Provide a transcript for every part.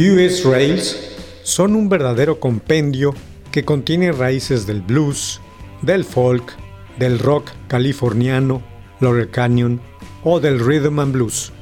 US Rails son un verdadero compendio que contiene raíces del blues, del folk, del rock californiano, Laurel Canyon o del rhythm and blues.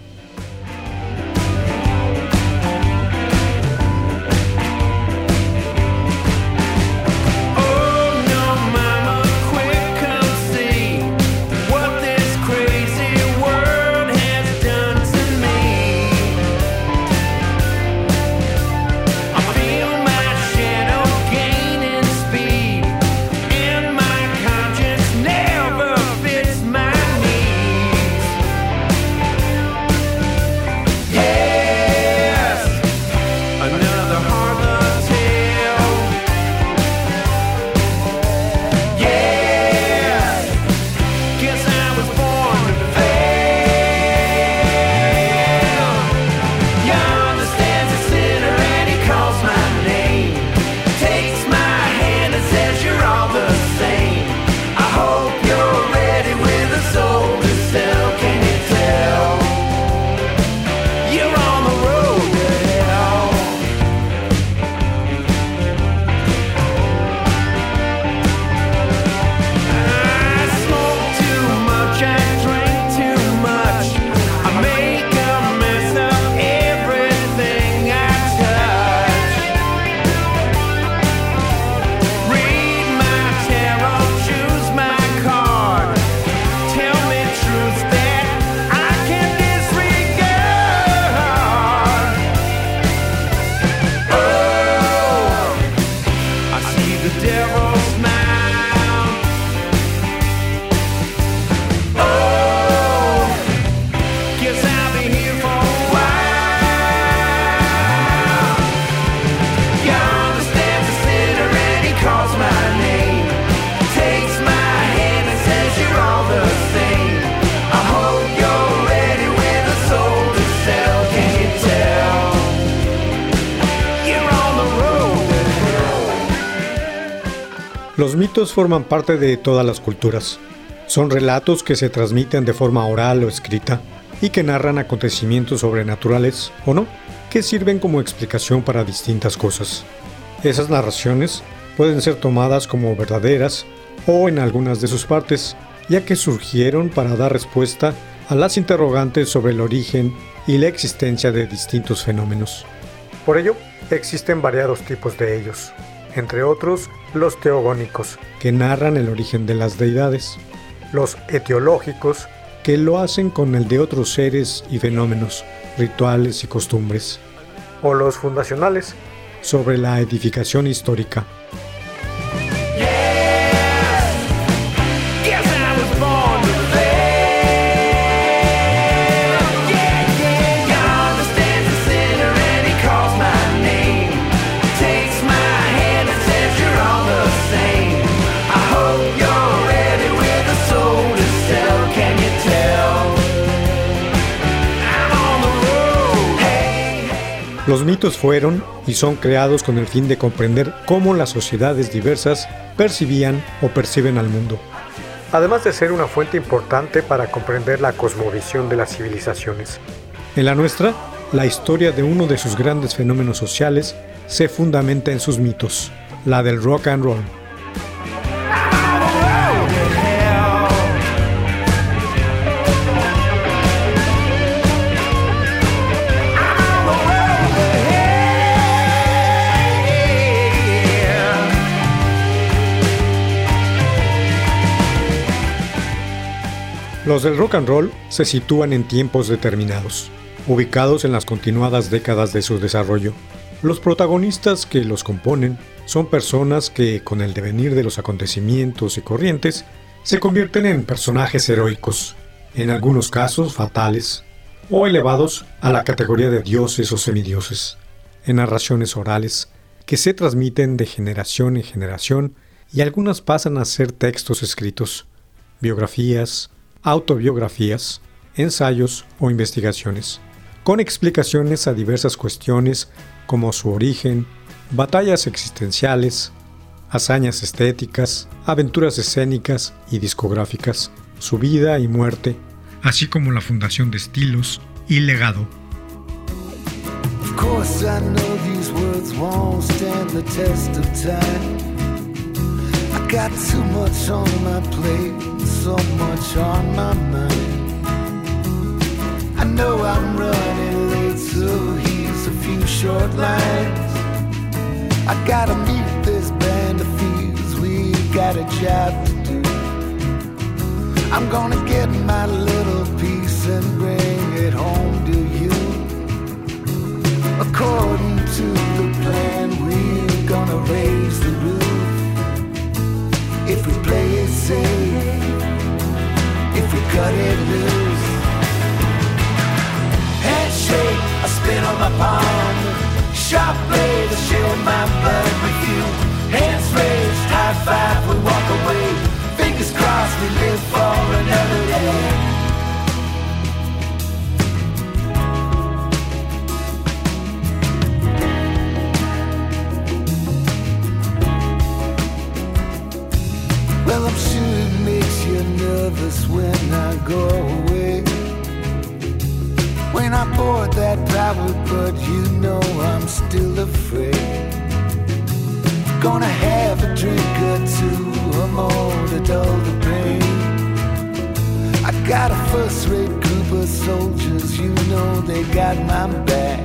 Mitos forman parte de todas las culturas. Son relatos que se transmiten de forma oral o escrita y que narran acontecimientos sobrenaturales o no, que sirven como explicación para distintas cosas. Esas narraciones pueden ser tomadas como verdaderas o en algunas de sus partes, ya que surgieron para dar respuesta a las interrogantes sobre el origen y la existencia de distintos fenómenos. Por ello, existen variados tipos de ellos entre otros los teogónicos, que narran el origen de las deidades, los etiológicos, que lo hacen con el de otros seres y fenómenos, rituales y costumbres, o los fundacionales, sobre la edificación histórica. Mitos fueron y son creados con el fin de comprender cómo las sociedades diversas percibían o perciben al mundo, además de ser una fuente importante para comprender la cosmovisión de las civilizaciones. En la nuestra, la historia de uno de sus grandes fenómenos sociales se fundamenta en sus mitos, la del rock and roll. Los del rock and roll se sitúan en tiempos determinados, ubicados en las continuadas décadas de su desarrollo. Los protagonistas que los componen son personas que, con el devenir de los acontecimientos y corrientes, se convierten en personajes heroicos, en algunos casos fatales, o elevados a la categoría de dioses o semidioses, en narraciones orales que se transmiten de generación en generación y algunas pasan a ser textos escritos, biografías, autobiografías, ensayos o investigaciones, con explicaciones a diversas cuestiones como su origen, batallas existenciales, hazañas estéticas, aventuras escénicas y discográficas, su vida y muerte, así como la fundación de estilos y legado. So much on my mind. I know I'm running late, so here's a few short lines. I gotta meet this band of thieves, we got a job to do. I'm gonna get my little piece and share my blood with you. Hands raised, high five, we walk away. Fingers crossed, we live for another day. Well, I'm sure it makes you nervous when I go away. When I board that private, but you know I'm still afraid. Gonna have a drink or two or more to dull the pain. I got a first rate group of soldiers, you know they got my back.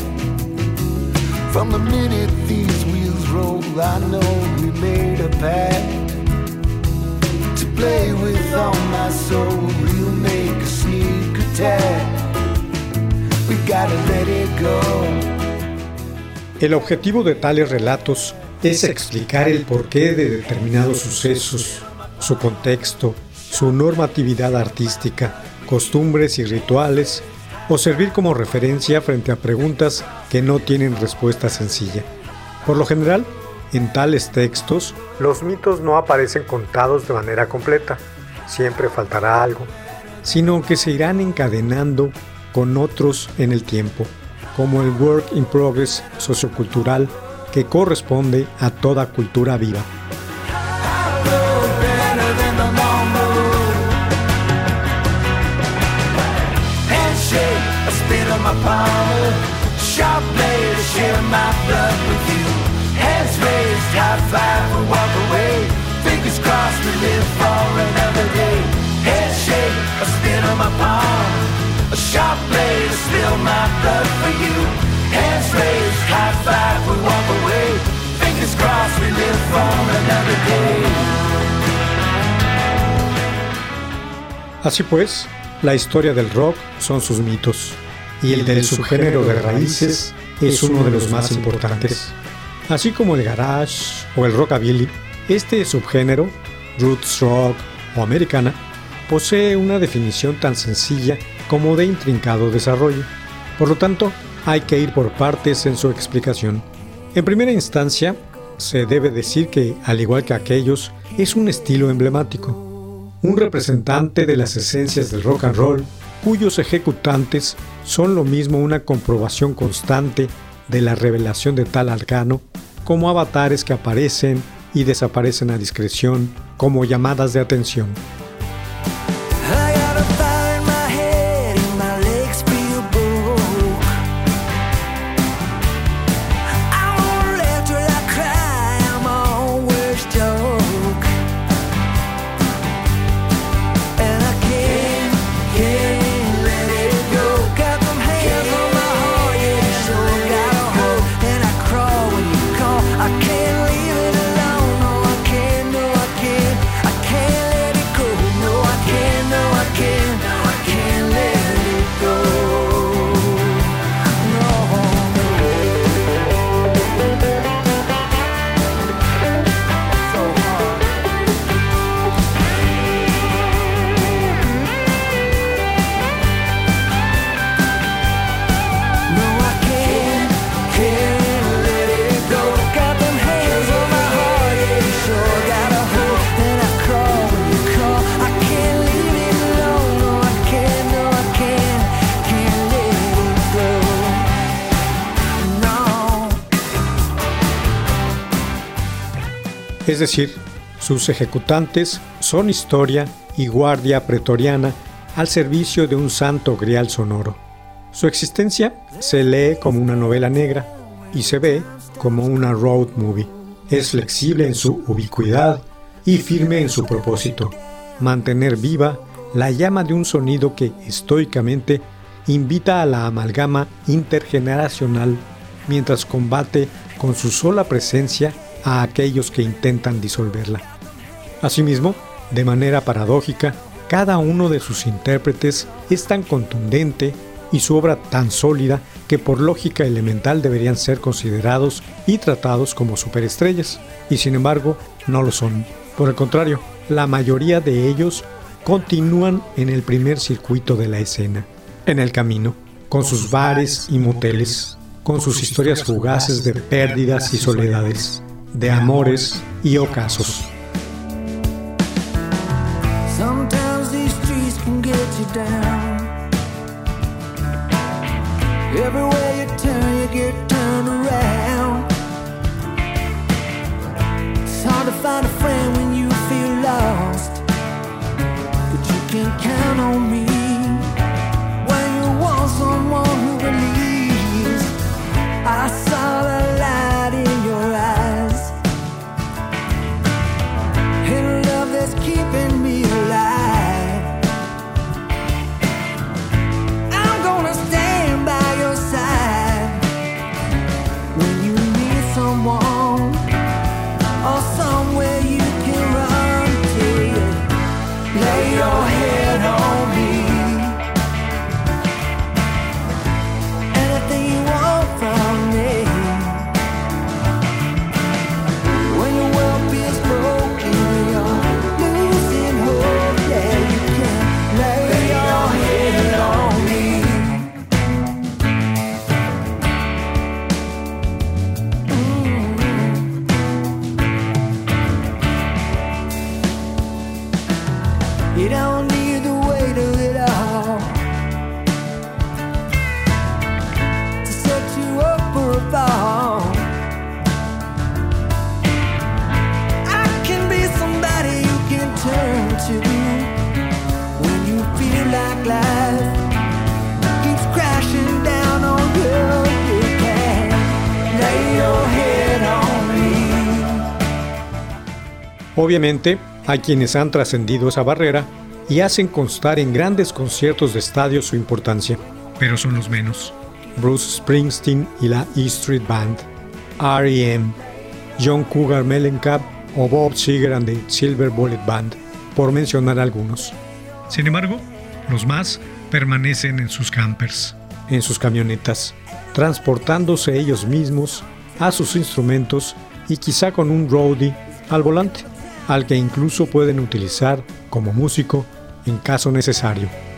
From the minute these wheels roll, I know we made a pact. To play with all my soul, we'll make a sneak attack. We gotta let it go. El objetivo de tales relatos es explicar el porqué de determinados sucesos, su contexto, su normatividad artística, costumbres y rituales, o servir como referencia frente a preguntas que no tienen respuesta sencilla. Por lo general, en tales textos, los mitos no aparecen contados de manera completa, siempre faltará algo, sino que se irán encadenando con otros en el tiempo, como el work in progress sociocultural que corresponde a toda cultura viva. Sharp blade, share my blood with you. Así pues, la historia del rock son sus mitos, y el del subgénero de raíces es uno de los más importantes. Así como el garage o el rockabilly, este subgénero, roots rock o americana, posee una definición tan sencilla como de intrincado desarrollo. Por lo tanto, hay que ir por partes en su explicación. En primera instancia, se debe decir que, al igual que aquellos, es un estilo emblemático, un representante de las esencias del rock and roll, cuyos ejecutantes son lo mismo una comprobación constante de la revelación de tal arcano, como avatares que aparecen y desaparecen a discreción como llamadas de atención. Es decir, sus ejecutantes son historia y guardia pretoriana al servicio de un santo grial sonoro. Su existencia se lee como una novela negra y se ve como una road movie. Es flexible en su ubicuidad y firme en su propósito, mantener viva la llama de un sonido que estoicamente invita a la amalgama intergeneracional mientras combate con su sola presencia a aquellos que intentan disolverla. Asimismo, de manera paradójica, cada uno de sus intérpretes es tan contundente y su obra tan sólida que por lógica elemental deberían ser considerados y tratados como superestrellas, y sin embargo no lo son. Por el contrario, la mayoría de ellos continúan en el primer circuito de la escena, en el camino, con sus bares y moteles, con sus historias fugaces de pérdidas y soledades, de amores y ocasos. Obviamente, hay quienes han trascendido esa barrera y hacen constar en grandes conciertos de estadio su importancia, pero son los menos. Bruce Springsteen y la E Street Band, R.E.M., John Cougar Mellencamp o Bob Seger and the Silver Bullet Band, por mencionar algunos. Sin embargo, los más permanecen en sus campers, en sus camionetas, transportándose ellos mismos a sus instrumentos y quizá con un roadie al volante al que incluso pueden utilizar como músico en caso necesario.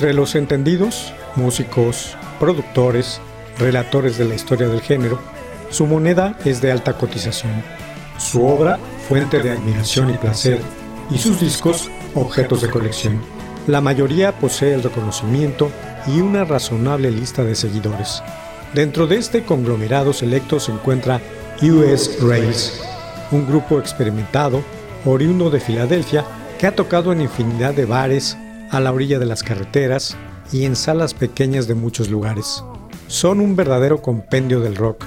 Entre los entendidos, músicos, productores, relatores de la historia del género, su moneda es de alta cotización, su obra fuente de admiración y placer, y sus discos objetos de colección. La mayoría posee el reconocimiento y una razonable lista de seguidores. Dentro de este conglomerado selecto se encuentra US Race, un grupo experimentado, oriundo de Filadelfia, que ha tocado en infinidad de bares, a la orilla de las carreteras y en salas pequeñas de muchos lugares. Son un verdadero compendio del rock,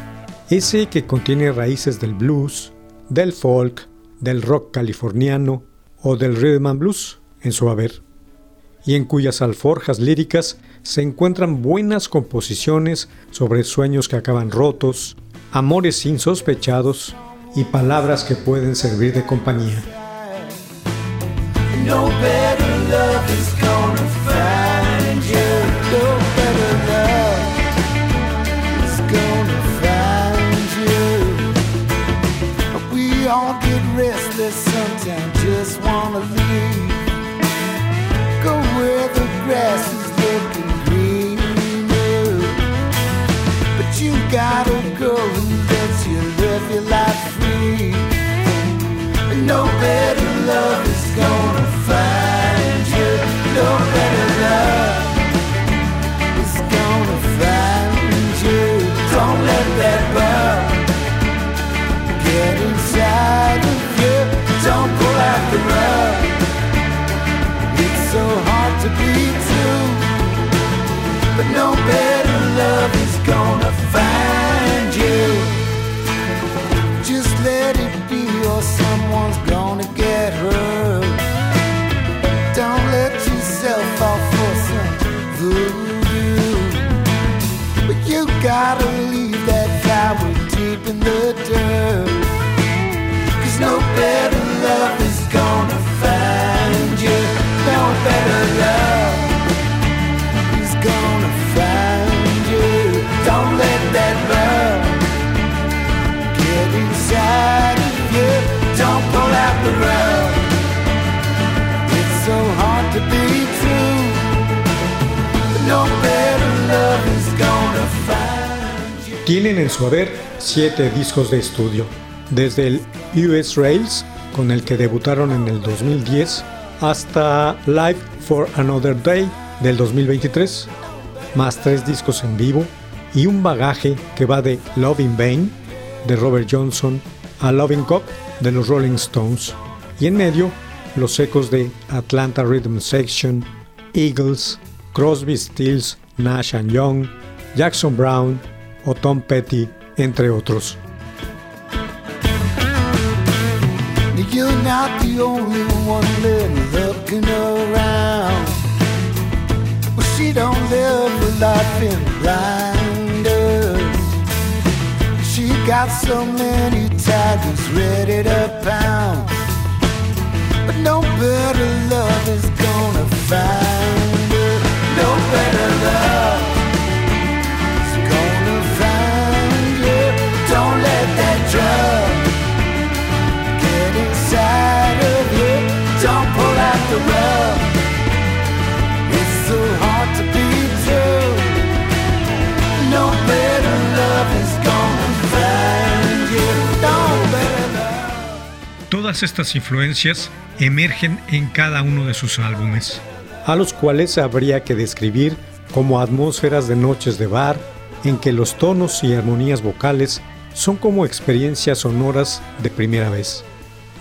ese que contiene raíces del blues, del folk, del rock californiano o del rhythm and blues en su haber, y en cuyas alforjas líricas se encuentran buenas composiciones sobre sueños que acaban rotos, amores insospechados y palabras que pueden servir de compañía. love is gonna find you. No better love is gonna find you. We all get restless sometimes, just wanna leave. Go where the grass is looking green. But you gotta go. Tienen en su haber siete discos de estudio, desde el US Rails, con el que debutaron en el 2010, hasta Live for Another Day del 2023, más tres discos en vivo y un bagaje que va de Love in Vain de Robert Johnson a Loving Cup de los Rolling Stones, y en medio los ecos de Atlanta Rhythm Section, Eagles, Crosby, Stills, Nash and Young, Jackson Brown o Tom Petty, entre otros. You're not the only one living looking around. Well, she don't live a life in blinders. She got so many tigers ready to pound. But no better love is gonna find her. No better love Todas estas influencias emergen en cada uno de sus álbumes, a los cuales habría que describir como atmósferas de noches de bar, en que los tonos y armonías vocales son como experiencias sonoras de primera vez,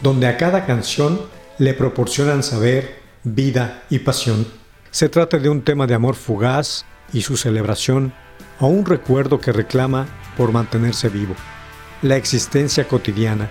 donde a cada canción le proporcionan saber, vida y pasión. Se trata de un tema de amor fugaz y su celebración, o un recuerdo que reclama por mantenerse vivo, la existencia cotidiana,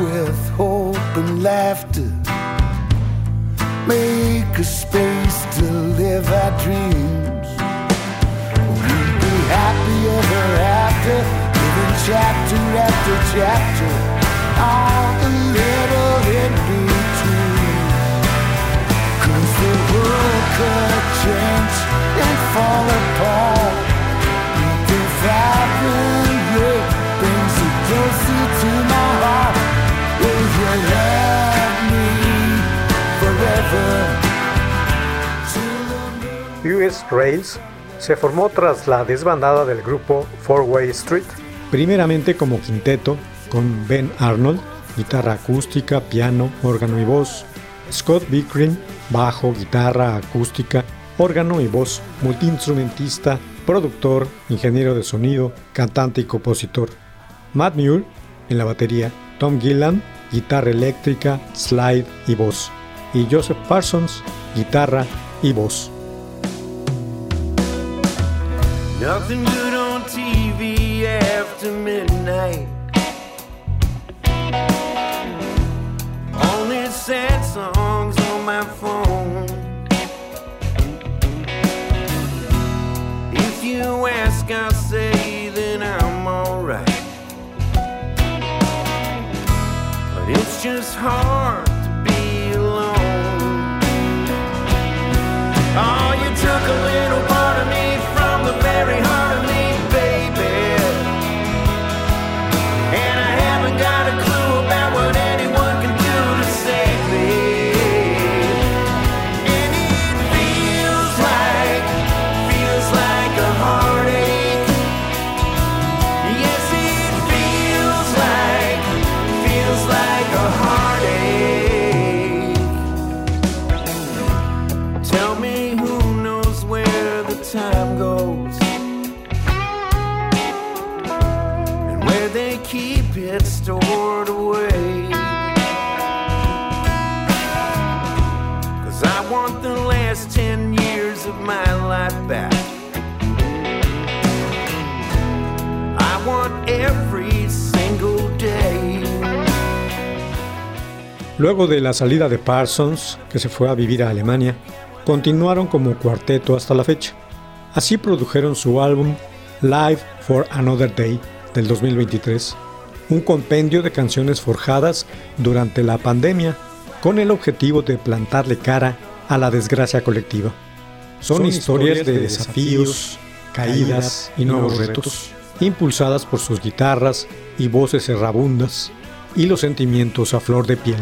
with hope and laughter, make a space to live our dreams. We'll be happy ever after, living chapter after chapter, all the little in between. Cause the world could change and fall apart. US Rails se formó tras la desbandada del grupo Four Way Street, primeramente como quinteto con Ben Arnold, guitarra acústica, piano, órgano y voz, Scott Bickering, bajo, guitarra acústica, órgano y voz, multiinstrumentista, productor, ingeniero de sonido, cantante y compositor, Matt Muir en la batería, Tom Gillan, guitarra eléctrica, slide y voz, y Joseph Parsons, guitarra y voz. Nothing good on TV after midnight. Only sad songs on my phone. If you ask, I'll say that I'm alright. But it's just hard of my life back. I want every single day. Luego de la salida de Parsons, que se fue a vivir a Alemania, continuaron como cuarteto hasta la fecha. Así produjeron su álbum Live for Another Day del 2023, un compendio de canciones forjadas durante la pandemia con el objetivo de plantarle cara a la desgracia colectiva. Son, historias de desafíos, caídas y nuevos retos, impulsadas por sus guitarras y voces errabundas y los sentimientos a flor de piel.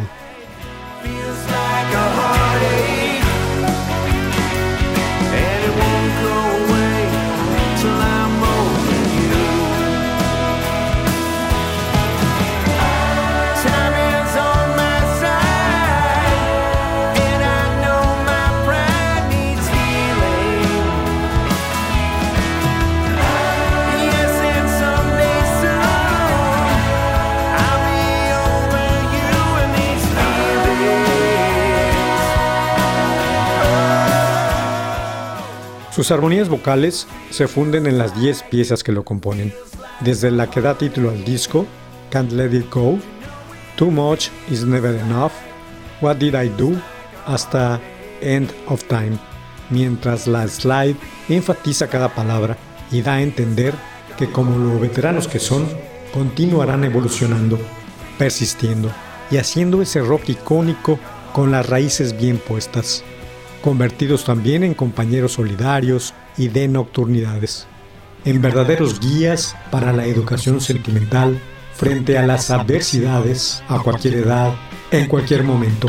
Sus armonías vocales se funden en las 10 piezas que lo componen, desde la que da título al disco, Can't Let It Go, Too Much Is Never Enough, What Did I Do, hasta End of Time, mientras la slide enfatiza cada palabra y da a entender que como los veteranos que son, continuarán evolucionando, persistiendo y haciendo ese rock icónico con las raíces bien puestas convertidos también en compañeros solidarios y de nocturnidades, en verdaderos guías para la educación sentimental frente a las adversidades a cualquier edad, en cualquier momento.